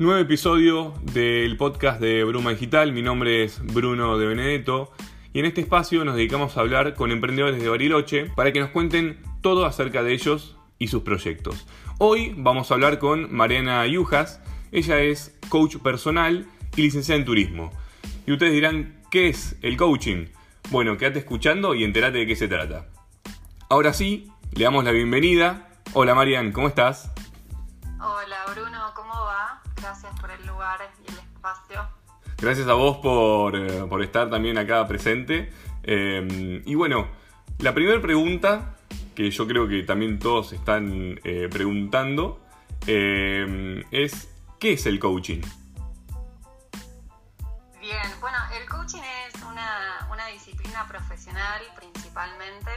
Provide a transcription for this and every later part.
Nuevo episodio del podcast de Bruma Digital. Mi nombre es Bruno de Benedetto y en este espacio nos dedicamos a hablar con emprendedores de Bariloche para que nos cuenten todo acerca de ellos y sus proyectos. Hoy vamos a hablar con Mariana Yujas. Ella es coach personal y licenciada en turismo. Y ustedes dirán, ¿qué es el coaching? Bueno, quédate escuchando y entérate de qué se trata. Ahora sí, le damos la bienvenida. Hola Marian, ¿cómo estás? Gracias a vos por, eh, por estar también acá presente. Eh, y bueno, la primera pregunta, que yo creo que también todos están eh, preguntando, es ¿qué es el coaching? Bien, bueno, el coaching es una, una disciplina profesional principalmente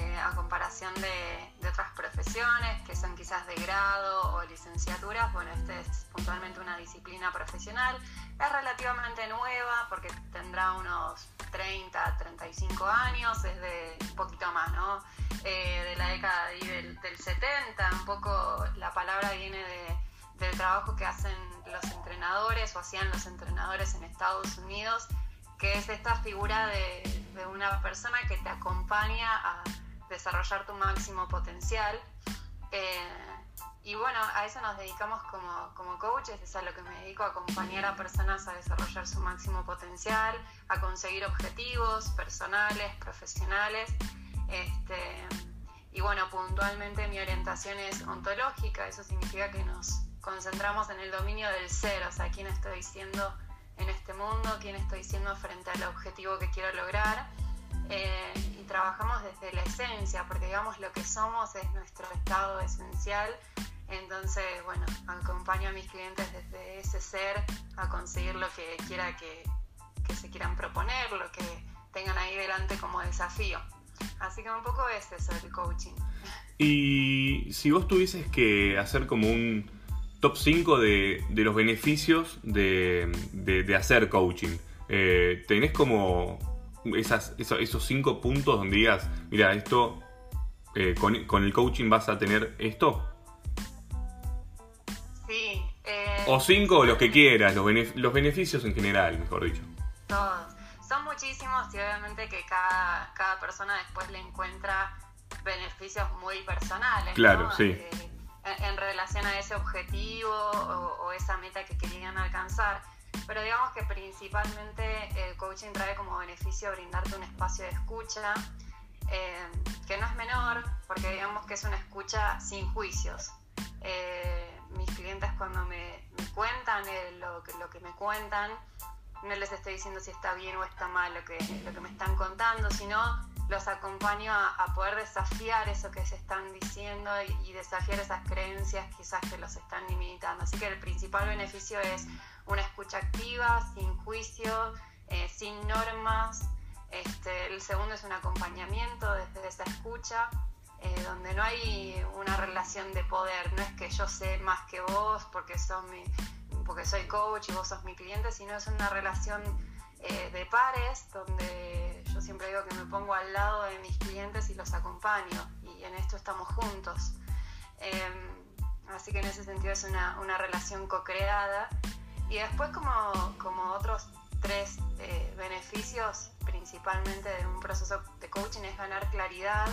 eh, a comparación de, otras profesiones que son quizás de grado o licenciaturas, bueno, este es puntualmente una disciplina profesional. Es relativamente nueva porque tendrá unos 30, 35 años, es de un poquito más, ¿no? Eh, de la década del, del, 70, un poco la palabra viene de, del trabajo que hacen los entrenadores o hacían los entrenadores en Estados Unidos que es esta figura de, una persona que te acompaña a desarrollar tu máximo potencial. Eh, y bueno, a eso nos dedicamos como, como coaches, es a lo que me dedico, a acompañar a personas a desarrollar su máximo potencial, a conseguir objetivos personales, profesionales. Este, y bueno, puntualmente mi orientación es ontológica, eso significa que nos concentramos en el dominio del ser, o sea, quién estoy siendo en este mundo, quién estoy siendo frente al objetivo que quiero lograr. Eh, y trabajamos desde la esencia, porque digamos lo que somos es nuestro estado esencial. Entonces, bueno, acompaño a mis clientes desde ese ser a conseguir lo que quiera que, que se quieran proponer, lo que tengan ahí delante como desafío. Así que un poco es eso el coaching. Y si vos tuvieses que hacer como un, top 5 de, los beneficios de, hacer coaching. Eh, ¿Tenés como esas, esos 5 puntos donde digas, mira, esto, eh, con, el coaching vas a tener esto? Sí. Eh, o 5 o los que quieras, los, los beneficios en general, mejor dicho. Todos. Son muchísimos y obviamente que cada, cada persona después le encuentra beneficios muy personales. Claro, sí en relación a ese objetivo o, esa meta que querían alcanzar. Pero digamos que principalmente el coaching trae como beneficio brindarte un espacio de escucha, eh, que no es menor, porque digamos que es una escucha sin juicios. Eh, mis clientes cuando me, cuentan eh, lo, que, lo que me cuentan, no les estoy diciendo si está bien o está mal lo que, lo que me están contando, sino los acompaño a, poder desafiar eso que se están diciendo y, desafiar esas creencias quizás que los están limitando. Así que el principal beneficio es una escucha activa, sin juicio, eh, sin normas. Este, el segundo es un acompañamiento desde esa escucha, eh, donde no hay una relación de poder. No es que yo sé más que vos porque, porque soy coach y vos sos mi cliente, sino es una relación eh, de pares, donde yo siempre digo que me pongo al lado de mis clientes y los acompaño, y en esto estamos juntos. Em, así que en ese sentido es una, una relación co-creada. Y después como, como otros tres eh, beneficios, principalmente de un proceso de coaching, es ganar claridad,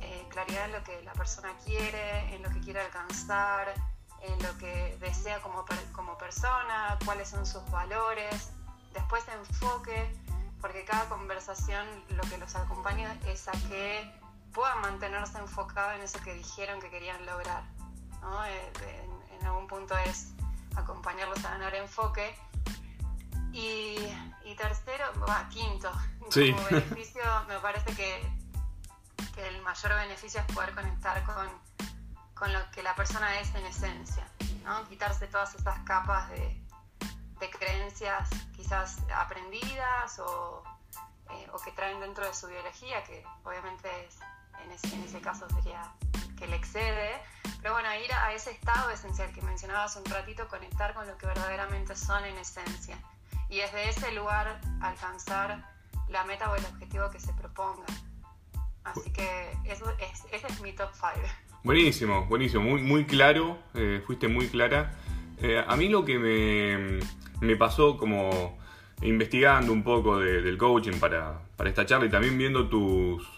eh, claridad en lo que la persona quiere, en lo que quiere alcanzar, en lo que desea como, como persona, cuáles son sus valores, Después enfoque, porque cada conversación lo que los acompaña es a que puedan mantenerse enfocados en eso que dijeron que querían lograr. Eh, en, algún punto es acompañarlos a ganar enfoque. Y, tercero, quinto, como beneficio, me parece que, el mayor beneficio es poder conectar con, con, lo que la persona es en esencia, ¿no? quitarse todas esas capas de, de creencias quizás aprendidas o, eh, o, que traen dentro de su biología, que obviamente es, en, ese, en ese caso sería que le excede, pero bueno, ir a ese estado esencial que mencionabas un ratito, conectar con lo que verdaderamente son en esencia y desde ese lugar alcanzar la meta o el objetivo que se proponga. Así que eso es, ese es mi top 5. Buenísimo, buenísimo, muy, muy claro, eh, fuiste muy clara. Eh, a mí lo que me, me pasó como investigando un poco del coaching para, para, esta charla y también viendo tus,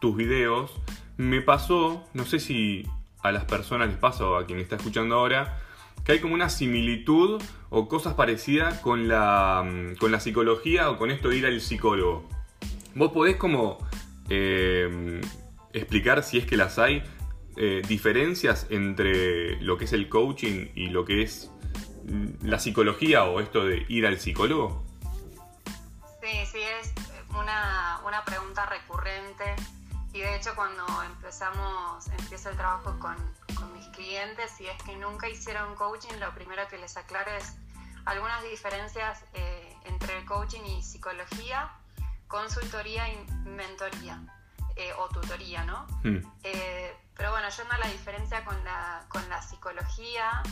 tus videos, me pasó, no sé si a las personas les pasa o a quien está escuchando ahora, que hay como una similitud o cosas parecidas con la, con la psicología o con esto de ir al psicólogo. ¿Vos podés como eh, explicar si es que las hay eh, diferencias entre lo que es el coaching y lo que es mm, la psicología o esto de ir al psicólogo? Sí, sí, es una, una pregunta recurrente y de hecho cuando empezamos, empiezo el trabajo con, con mis clientes, y es que nunca hicieron coaching, lo primero que les aclaro es algunas diferencias eh, entre el coaching y psicología, consultoría y mentoría eh, o tutoría, ¿no? Hmm. Eh, pero bueno, yendo a la diferencia con la, con la psicología,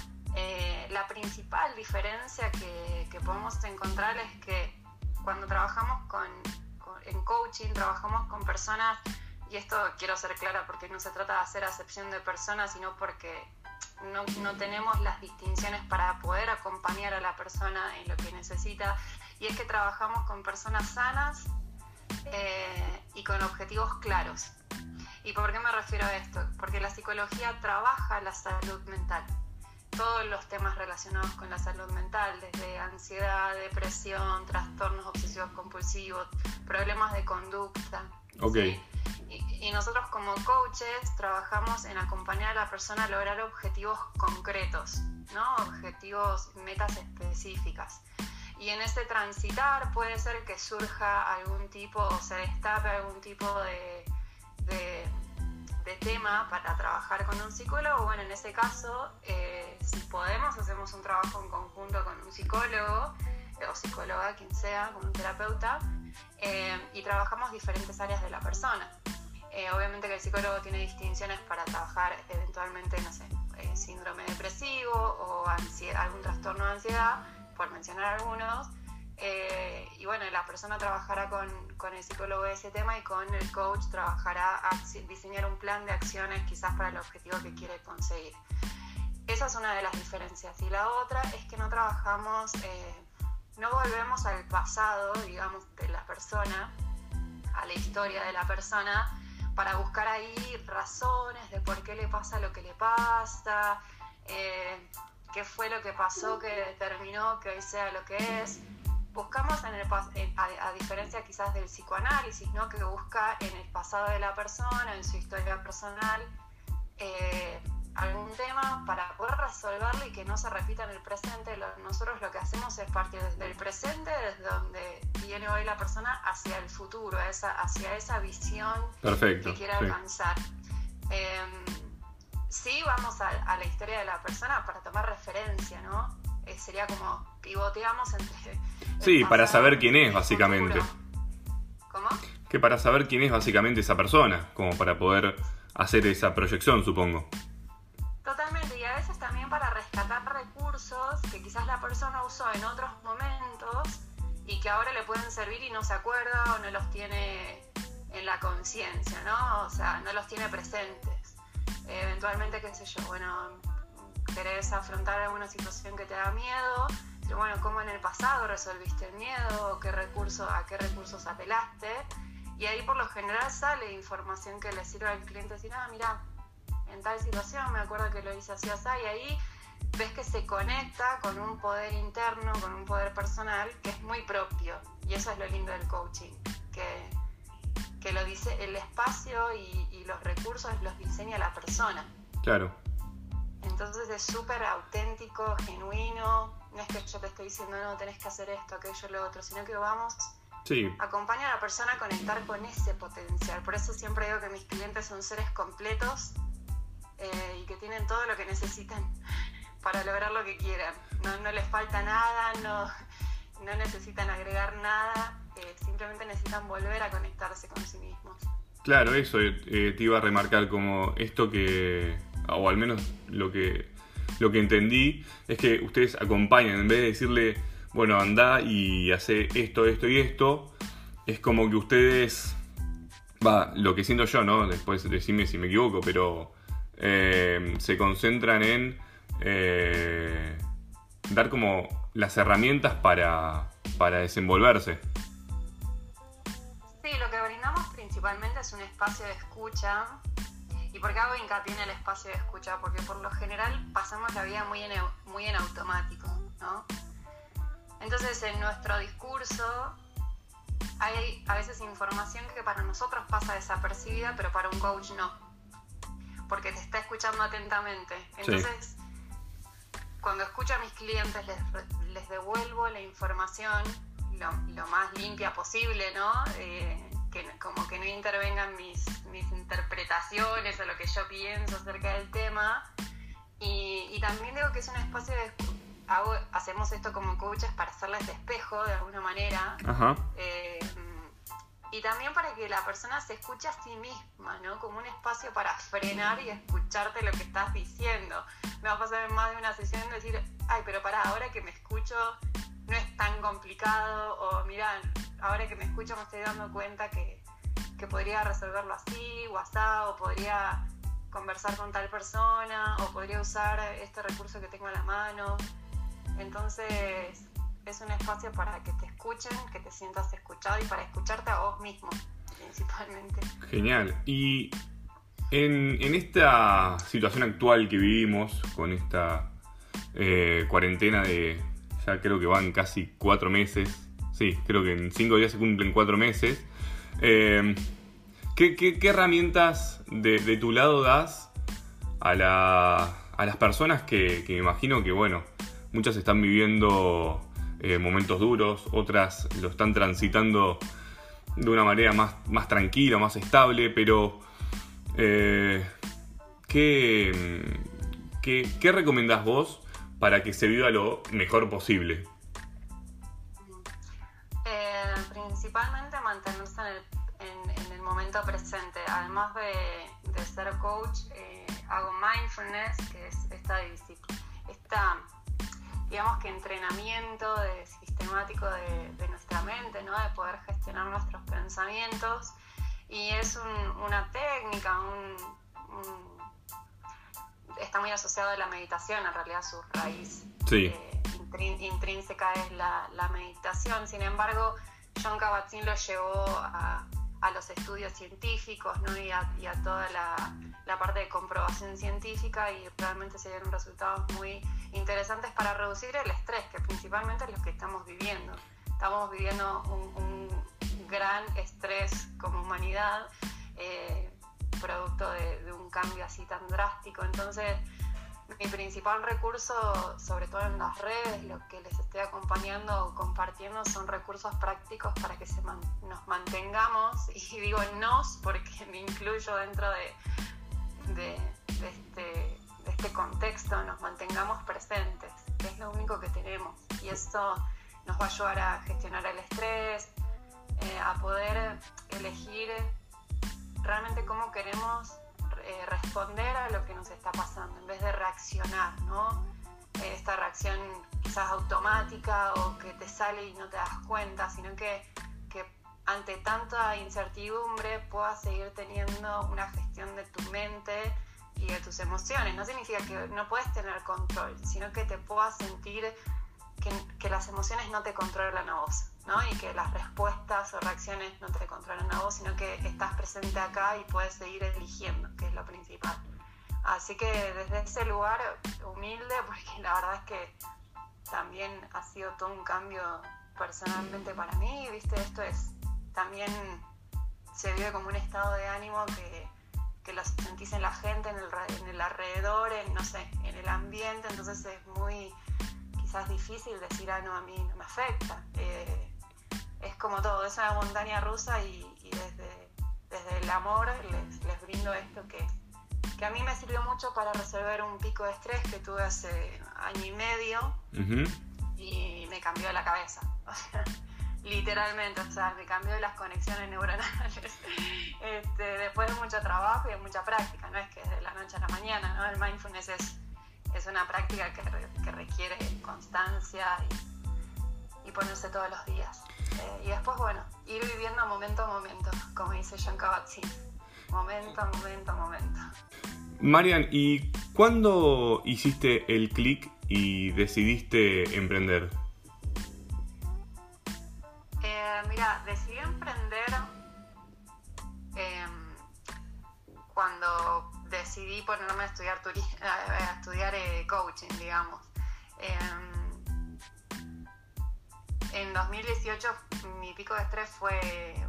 la principal diferencia que, que, podemos encontrar es que cuando trabajamos con, en coaching, trabajamos con personas y esto quiero ser clara porque no se trata de hacer acepción de personas, sino porque no, no, tenemos las distinciones para poder acompañar a la persona en lo que necesita. Y es que trabajamos con personas sanas eh, y con objetivos claros. ¿Y por qué me refiero a esto? Porque la psicología trabaja la salud mental. Todos los temas relacionados con la salud mental, desde ansiedad, depresión, trastornos obsesivos compulsivos, problemas de conducta. Okay. Y, nosotros como coaches trabajamos en acompañar a la persona a lograr objetivos concretos, ¿no? Objetivos, metas específicas. Y en ese transitar puede ser que surja algún tipo o se destape algún tipo de, de, tema para trabajar con un psicólogo. Bueno, en ese caso, eh, si podemos, hacemos un trabajo en conjunto con un psicólogo eh, o psicóloga, quien sea, con un terapeuta, eh, y trabajamos diferentes áreas de la persona. Eh, obviamente que el psicólogo tiene distinciones para trabajar eventualmente, no sé, eh, síndrome depresivo o algún trastorno de ansiedad, por mencionar algunos. Y bueno, la persona trabajará con, con, el psicólogo ese tema y con el coach trabajará a diseñar un plan de acciones quizás para el objetivo que quiere conseguir. Esa es una de las diferencias. Y la otra es que no trabajamos no volvemos al pasado, digamos, de la persona, a la historia de la persona, para buscar ahí razones de por qué le pasa lo que le pasa, eh, qué fue lo que pasó que determinó que hoy sea lo que es. Buscamos, en el, a, diferencia quizás del psicoanálisis, ¿no? que busca en el pasado de la persona, en su historia personal, eh, algún tema para poder resolverlo y que no se repita en el presente. nosotros lo que hacemos es partir desde el presente, desde donde viene hoy la persona, hacia el futuro, esa, hacia esa visión que quiere alcanzar. Em, sí, vamos a, la historia de la persona para tomar referencia, ¿no? Eh, sería como pivoteamos entre... Sí, para saber quién es, básicamente. ¿Cómo? Que para saber quién es básicamente esa persona, como para poder hacer esa proyección, supongo. Totalmente, y a veces también para rescatar recursos que quizás la persona usó en otros momentos y que ahora le pueden servir y no se acuerda o no los tiene en la conciencia, ¿no? O sea, no los tiene presentes. eventualmente, qué sé yo, bueno, querés afrontar alguna situación que te da miedo, bueno, ¿cómo en el pasado resolviste el miedo? ¿Qué recurso, ¿A qué recursos apelaste? Y ahí por lo general sale información que le sirve al cliente decir, ah, mira, en tal situación, me acuerdo que lo hice así, así, y ahí ves que se conecta con un poder interno, con un poder personal que es muy propio. Y eso es lo lindo del coaching, que, que lo dice el espacio y, los recursos los diseña la persona. Claro. Entonces es súper auténtico, genuino. No es que yo te estoy diciendo, no, tenés que hacer esto, aquello, lo otro, sino que vamos Sí. Acompaña a la persona a conectar con ese potencial. Por eso siempre digo que mis clientes son seres completos eh, y que tienen todo lo que necesitan para lograr lo que quieran. No, no les falta nada, no, no necesitan agregar nada, eh, simplemente necesitan volver a conectarse con sí mismos. Claro, eso eh, te iba a remarcar como esto que, o al menos lo que, lo que entendí, es que ustedes acompañan, en vez de decirle, bueno, anda y hace esto, esto y esto, es como que ustedes, va, lo que siento yo, ¿no? Después decime si me equivoco, pero eh, se concentran en, eh, dar como las herramientas para, para desenvolverse. Sí, lo que brindamos principalmente es un espacio de escucha. ¿Y por qué hago hincapié en el espacio de escucha? Porque por lo general pasamos la vida muy en, muy en automático, ¿no? Entonces en nuestro discurso hay a veces información que para nosotros pasa desapercibida, pero para un coach no, porque te está escuchando atentamente. Entonces, cuando escucho a mis clientes, les, devuelvo la información lo, más limpia posible, ¿no? Eh, que, como que no intervengan mis, mis interpretaciones o lo que yo pienso acerca del tema. Y, y también digo que es un espacio de hacemos esto como coaches para hacerles espejo de alguna manera. Eh, y también para que la persona se escuche a sí misma, ¿no? Como un espacio para frenar y escucharte lo que estás diciendo. Me va a pasar en más de una sesión decir, ay, pero para ahora que me escucho no es tan complicado, o mira, ahora que me escucho me estoy dando cuenta que, que podría resolverlo así, así, o podría conversar con tal persona, o podría usar este recurso que tengo a la mano. Entonces es un espacio para que te escuchen, que te sientas escuchado y para escucharte a vos mismo, principalmente. Genial. Y en, esta situación actual que vivimos, con esta eh, cuarentena de, ya creo que van casi cuatro meses, sí, creo que en cinco días se cumplen cuatro meses, eh, ¿qué, herramientas de, tu lado das a, las personas que, me imagino que, bueno, Muchas están viviendo eh, momentos duros, otras lo están transitando de una manera más, tranquila, más estable, pero eh, ¿qué, qué, recomendás vos para que se viva lo mejor posible? Principalmente mantenerse en el, momento presente. Además de, ser coach, hago mindfulness, que es esta. Esta digamos que entrenamiento de, sistemático de, nuestra mente, ¿no? de poder gestionar nuestros pensamientos. Y es una técnica, está muy asociado a la meditación, en realidad su raíz eh, intrínseca es la, meditación. Sin embargo, John Kabat-Zinn lo llevó a, los estudios científicos ¿no? y, a, toda la, parte de comprobación científica y realmente se dieron resultados muy interesantes para reducir el estrés, que principalmente es lo que estamos viviendo. Estamos viviendo un, gran estrés como humanidad, eh, producto de, un cambio así tan drástico. Entonces, mi principal recurso, sobre todo en las redes, lo que les estoy acompañando o compartiendo son recursos prácticos para que se nos mantengamos, y digo nos porque me incluyo dentro de, este este contexto nos mantengamos presentes, es lo único que tenemos. Y esto nos va a ayudar a gestionar el estrés, eh, a poder elegir realmente cómo queremos eh, responder a lo que nos está pasando, en vez de reaccionar, ¿no? Eh, esta reacción quizás automática o que te sale y no te das cuenta, sino que, ante tanta incertidumbre puedas seguir teniendo una gestión de tu mente y de tus emociones. No significa que no puedes tener control, sino que te puedas sentir que, que, las emociones no te controlan a vos, ¿no? Y que las respuestas o reacciones no te controlan a vos, sino que estás presente acá y puedes seguir eligiendo, que es lo principal. Así que desde ese lugar humilde, porque la verdad es que también ha sido todo un cambio personalmente para mí, viste, esto es también se vive como un estado de ánimo que que lo sentís en la gente, en el, en el alrededor, en, no sé, en el ambiente, entonces es muy quizás difícil decir, ah, no, a mí no me afecta. Eh, es como todo, es una montaña rusa y, desde, desde, el amor les, les brindo esto que, que, a mí me sirvió mucho para resolver un pico de estrés que tuve hace año y medio y me cambió la cabeza. literalmente, o sea, me cambió las conexiones neuronales este, después de mucho trabajo y de mucha práctica, no es que de la noche a la mañana, ¿no? El mindfulness es, es una práctica que, que requiere constancia y, y, ponerse todos los días. Eh, y después, bueno, ir viviendo momento a momento, como dice John Kabat-Zinn, momento a momento a momento. Marian, ¿y ¿Cuándo hiciste el clic y decidiste emprender? Eh, mira, decidí emprender em, cuando decidí ponerme a estudiar, a estudiar eh, coaching, digamos. Em, en 2018 mi pico de estrés fue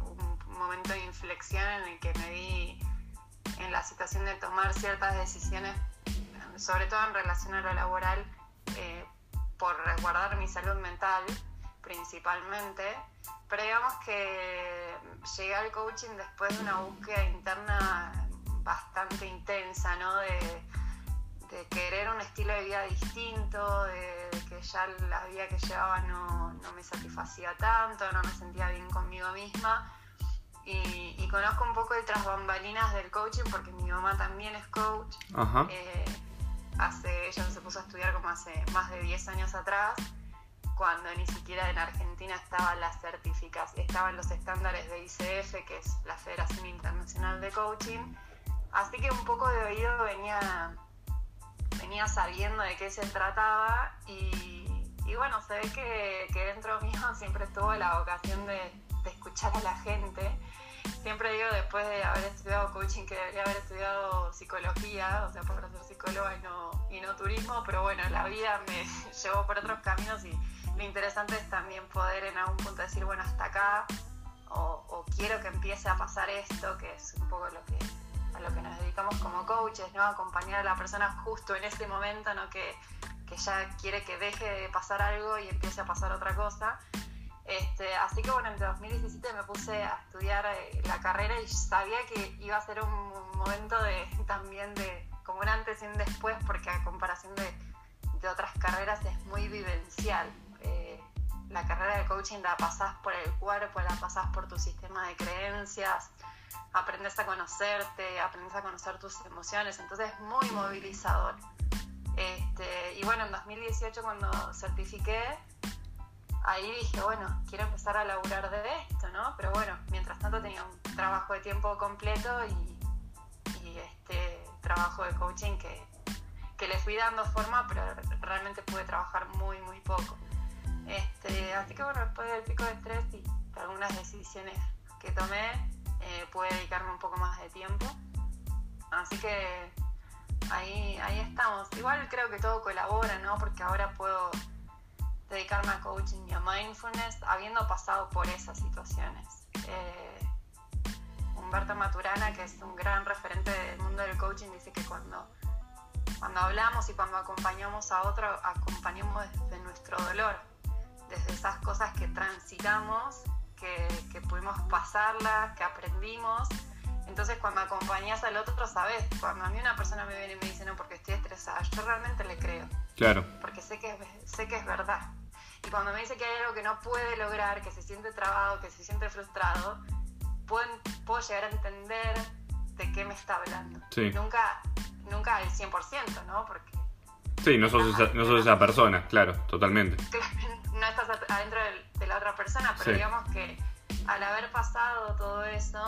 un momento de inflexión en el que me vi en la situación de tomar ciertas decisiones sobre todo en relación a lo laboral, eh, por resguardar mi salud mental principalmente, pero digamos que llegué al coaching después de una búsqueda interna bastante intensa, ¿no? Querer un estilo de vida distinto, de, que ya la vida que llevaba no, no, me satisfacía tanto, no me sentía bien conmigo misma. Y, conozco un poco de tras bambalinas del coaching porque mi mamá también es coach. Ajá. Eh, hace, ella se puso a estudiar como hace más de 10 años atrás, cuando ni siquiera en Argentina estaban las certificaciones, estaban los estándares de ICF, que es la Federación Internacional de Coaching. Así que un poco de oído venía, venía sabiendo de qué se trataba y, y bueno, se ve que, que, dentro mío siempre estuvo la vocación de, de escuchar a la gente. Siempre digo después de haber estudiado coaching que debería haber estudiado psicología, o sea, para ser psicóloga y no, y no turismo, pero bueno, la vida me llevó por otros caminos y lo interesante es también poder en algún punto decir, bueno, hasta acá, o, quiero que empiece a pasar esto, que es un poco lo que, a lo que nos dedicamos como coaches, ¿no? Acompañar a la persona justo en ese momento, ¿no? Que, que ya quiere que deje de pasar algo y empiece a pasar otra cosa. Este, así que bueno, en 2017 me puse a estudiar eh, la carrera y sabía que iba a ser un momento de también de como un antes y un después, porque a comparación de, de otras carreras es muy vivencial. La carrera de coaching la pasás por el cuerpo, la pasás por tu sistema de creencias, aprendes a conocerte, aprendes a conocer tus emociones, entonces es muy movilizador. Este, y bueno, en 2018 cuando certifiqué, ahí dije, bueno, quiero empezar a laburar de esto, ¿no? Pero bueno, mientras tanto tenía un trabajo de tiempo completo y, este trabajo de coaching que, le fui dando forma, pero realmente pude trabajar muy, muy poco. Este, así que bueno, después del pico de estrés y algunas decisiones que tomé, eh, pude dedicarme un poco más de tiempo. Así que ahí, ahí estamos. Igual creo que todo colabora, ¿no? Porque ahora puedo dedicarme a coaching y a mindfulness habiendo pasado por esas situaciones. Eh, Humberto Maturana, que es un gran referente del mundo del coaching, dice que cuando, cuando hablamos y cuando acompañamos a otro, acompañamos desde nuestro dolor, desde esas cosas que transitamos, que, que pudimos pasarlas, que aprendimos. Entonces cuando acompañas al otro, sabes, cuando a mí una persona me viene y me dice, no, porque estoy estresada, yo realmente le creo. Claro. Porque sé que, sé que es verdad. Y cuando me dice que hay algo que no puede lograr, que se siente trabado, que se siente frustrado, puedo, puedo llegar a entender de qué me está hablando. Nunca, nunca al 100%, ¿no? Porque... Sí, no sos, esa, no esa persona, claro, totalmente. No estás adentro de, la otra persona, pero digamos que al haber pasado todo eso,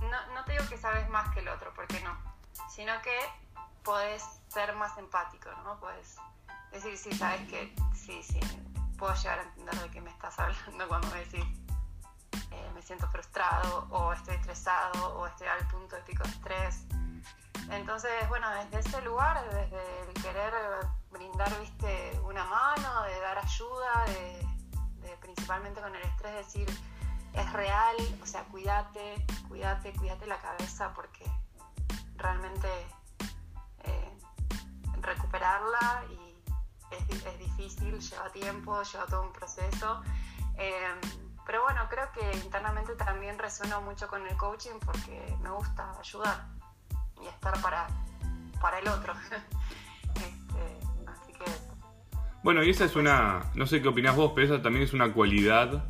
no, no te digo que sabes más que el otro, porque no, sino que podés ser más empático, ¿no? Puedes decir, sí, sabes que sí, sí, puedo llegar a entender de qué me estás hablando cuando me decís eh, me siento frustrado o estoy estresado o estoy al punto de pico de estrés. Entonces, bueno, desde ese lugar, desde el querer brindar, viste, una mano, de dar ayuda, de, principalmente con el estrés decir, es real, o sea, cuídate, cuídate, cuídate la cabeza porque realmente eh, recuperarla y es, difícil, lleva tiempo, lleva todo un proceso. Em, pero bueno, creo que internamente también resueno mucho con el coaching porque me gusta ayudar y estar para, para el otro. Este. Bueno, y esa es una, no sé qué opinás vos, pero esa también es una cualidad,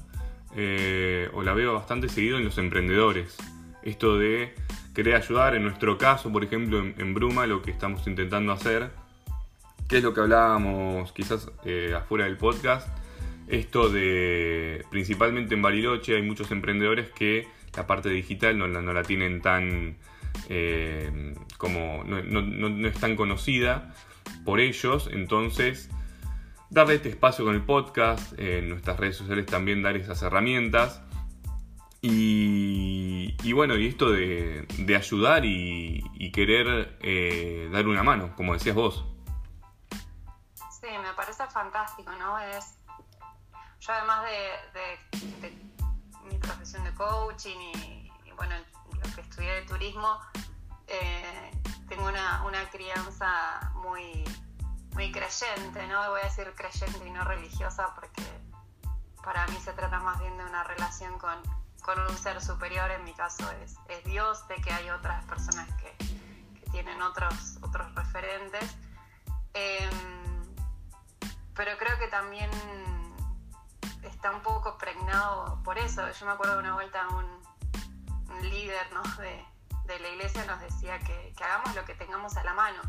eh, o la veo bastante seguido en los emprendedores. Esto de querer ayudar, en nuestro caso, por ejemplo, en Bruma, lo que estamos intentando hacer ¿Qué es lo que hablábamos quizás eh, afuera del podcast? Esto de, principalmente en Bariloche, hay muchos emprendedores que la parte digital no no la tienen tan, eh, como no, es tan conocida por ellos, entonces darle este espacio con el podcast, en nuestras redes sociales también dar esas herramientas. Y, bueno, y esto de, ayudar y, querer eh, dar una mano, como decías vos. Sí, me parece fantástico, ¿no? Es, yo además de, mi profesión de coaching y, bueno, lo que estudié de turismo, eh, tengo una, una crianza muy, muy creyente, ¿no? Voy a decir creyente y no religiosa porque para mí se trata más bien de una relación con, con un ser superior, en mi caso es, es Dios, de que hay otras personas que, que tienen otros, otros referentes. Em, pero creo que también está un poco pregnado por eso. Yo me acuerdo de una vuelta un, un líder ¿no? de, de, la iglesia nos decía que, que hagamos lo que tengamos a la mano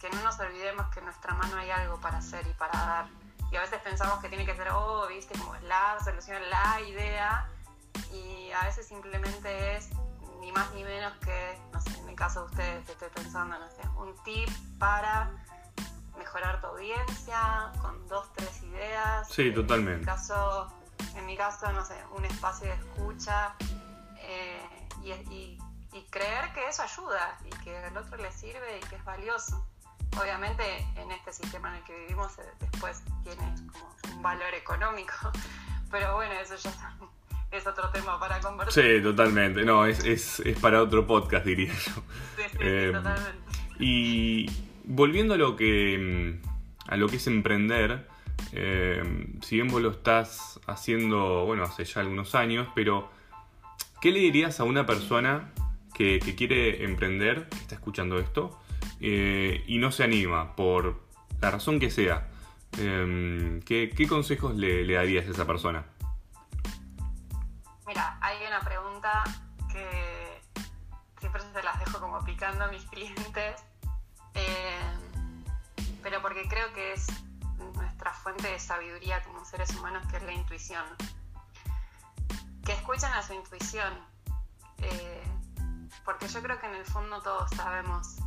que no nos olvidemos que en nuestra mano hay algo para hacer y para dar. Y a veces pensamos que tiene que ser, oh, viste, como la solución, la idea, y a veces simplemente es ni más ni menos que, no sé, en el caso de ustedes estoy pensando, no sé, un tip para mejorar tu audiencia con dos, tres ideas. Sí, totalmente. En mi caso, en mi caso no sé, un espacio de escucha eh, y, y, y creer que eso ayuda y que al otro le sirve y que es valioso obviamente en este sistema en el que vivimos eh, después tiene como un valor económico, pero bueno, eso ya es otro tema para conversar. Sí, totalmente, no, es, es, es para otro podcast diría yo. Sí, sí, eh, totalmente. Y volviendo a lo que, a lo que es emprender, eh, si bien vos lo estás haciendo, bueno, hace ya algunos años, pero ¿qué le dirías a una persona que, que quiere emprender, que está escuchando esto? Eh, y no se anima, por la razón que sea, em, ¿qué, consejos le, darías a esa persona? Mira, hay una pregunta que siempre se las dejo como picando a mis clientes, em, pero porque creo que es nuestra fuente de sabiduría como seres humanos, que es la intuición. Que escuchen a su intuición, eh, porque yo creo que en el fondo todos sabemos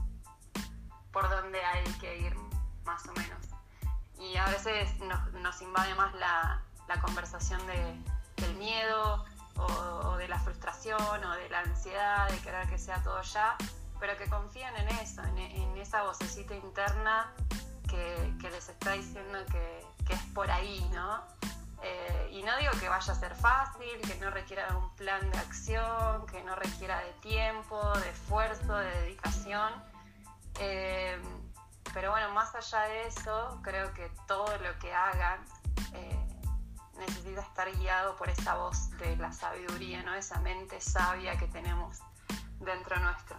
por dónde hay que ir, más o menos. Y a veces nos, invade más la, conversación del miedo o, de la frustración o de la ansiedad de querer que sea todo ya, pero que confíen en eso, en, esa vocecita interna que, les está diciendo que, es por ahí, ¿no? Eh, y no digo que vaya a ser fácil, que no requiera de un plan de acción, que no requiera de tiempo, de esfuerzo, de dedicación, eh, pero bueno, más allá de eso, creo que todo lo que hagan eh, necesita estar guiado por esa voz de la sabiduría, ¿no? esa mente sabia que tenemos dentro nuestro.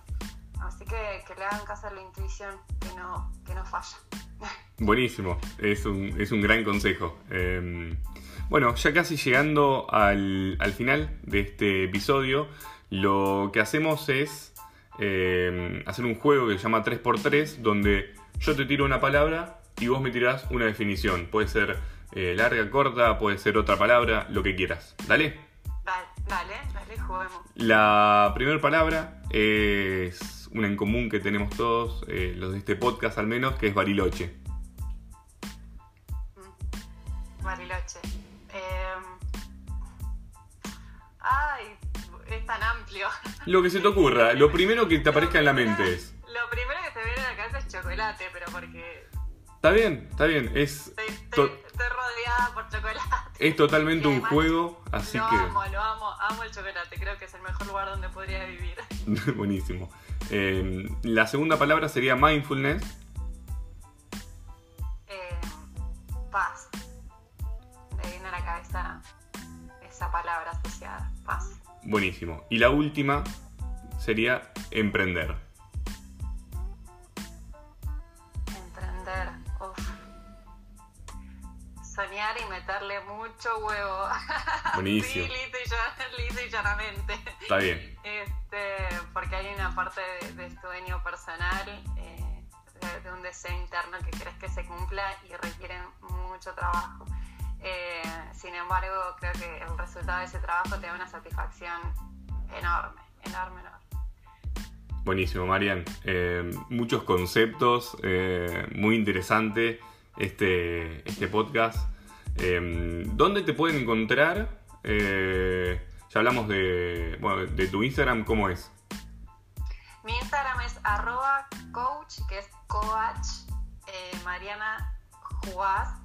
Así que que le hagan caso a la intuición, que no, que no falla. Buenísimo, es un, es un gran consejo. Em, bueno, ya casi llegando al, al final de este episodio, lo que hacemos es eh, hacer un juego que se llama 3x3, donde yo te tiro una palabra y vos me tirás una definición. Puede ser eh, larga, corta, puede ser otra palabra, lo que quieras. Dale. Dale, dale, juguemos. La primera palabra es una en común que tenemos todos, eh, los de este podcast al menos, que es Bariloche. Es tan amplio. Lo que se te ocurra, lo primero que te aparezca en la mente es. Lo primero que te viene a la cabeza es chocolate, pero porque. Está bien, está bien. Es estoy, rodeada por chocolate. Es totalmente un juego, así lo que. Amo, lo amo, amo el chocolate. Creo que es el mejor lugar donde podría vivir. Buenísimo. Eh, la segunda palabra sería mindfulness. Eh, paz. Me viene a la cabeza esa palabra asociada. Buenísimo. Y la última sería emprender. Emprender, uff. Soñar y meterle mucho huevo. Buenísimo. sí, listo y, llanamente. Está bien. Este, porque hay una parte de, sueño personal, eh, de, un deseo interno que crees que se cumpla y requiere mucho trabajo. Sin embargo, creo que el resultado de ese trabajo te da una satisfacción enorme, enorme, enorme. Buenísimo, Marian. Eh, muchos conceptos, eh, muy interesante este, este podcast. Eh, ¿Dónde te pueden encontrar? ya hablamos de, bueno, de tu Instagram, ¿cómo es? Mi Instagram es arroba coach, que es coach Mariana Juaz.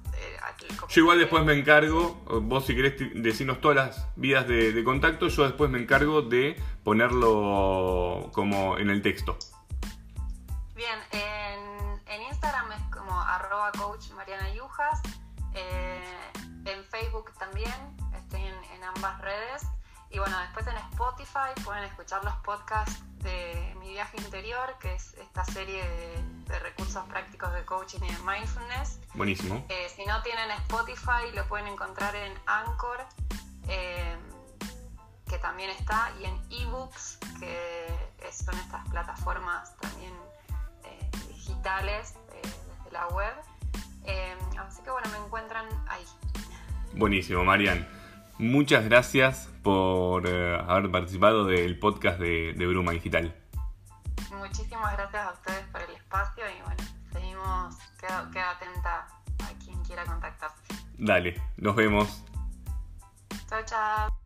Yo igual después me encargo, vos si querés decirnos todas las vías de, contacto, yo después me encargo de ponerlo como en el texto. Bien, en, Instagram es como arroba coach Mariana Yujas, eh, en Facebook también, estoy en ambas redes. Y bueno, después en Spotify pueden escuchar los podcasts de Mi Viaje Interior, que es esta serie de, recursos prácticos de coaching y de mindfulness. Buenísimo. Eh, si no tienen Spotify, lo pueden encontrar en Anchor, eh, que también está, y en eBooks, que son estas plataformas también eh, digitales desde la web. así que bueno, me encuentran ahí. Buenísimo, Marian. Muchas gracias por eh, haber participado del podcast de, Bruma Digital. Muchísimas gracias a ustedes por el espacio y bueno, seguimos, quedo, atenta a quien quiera contactarse. Dale, nos vemos. Chao, chao.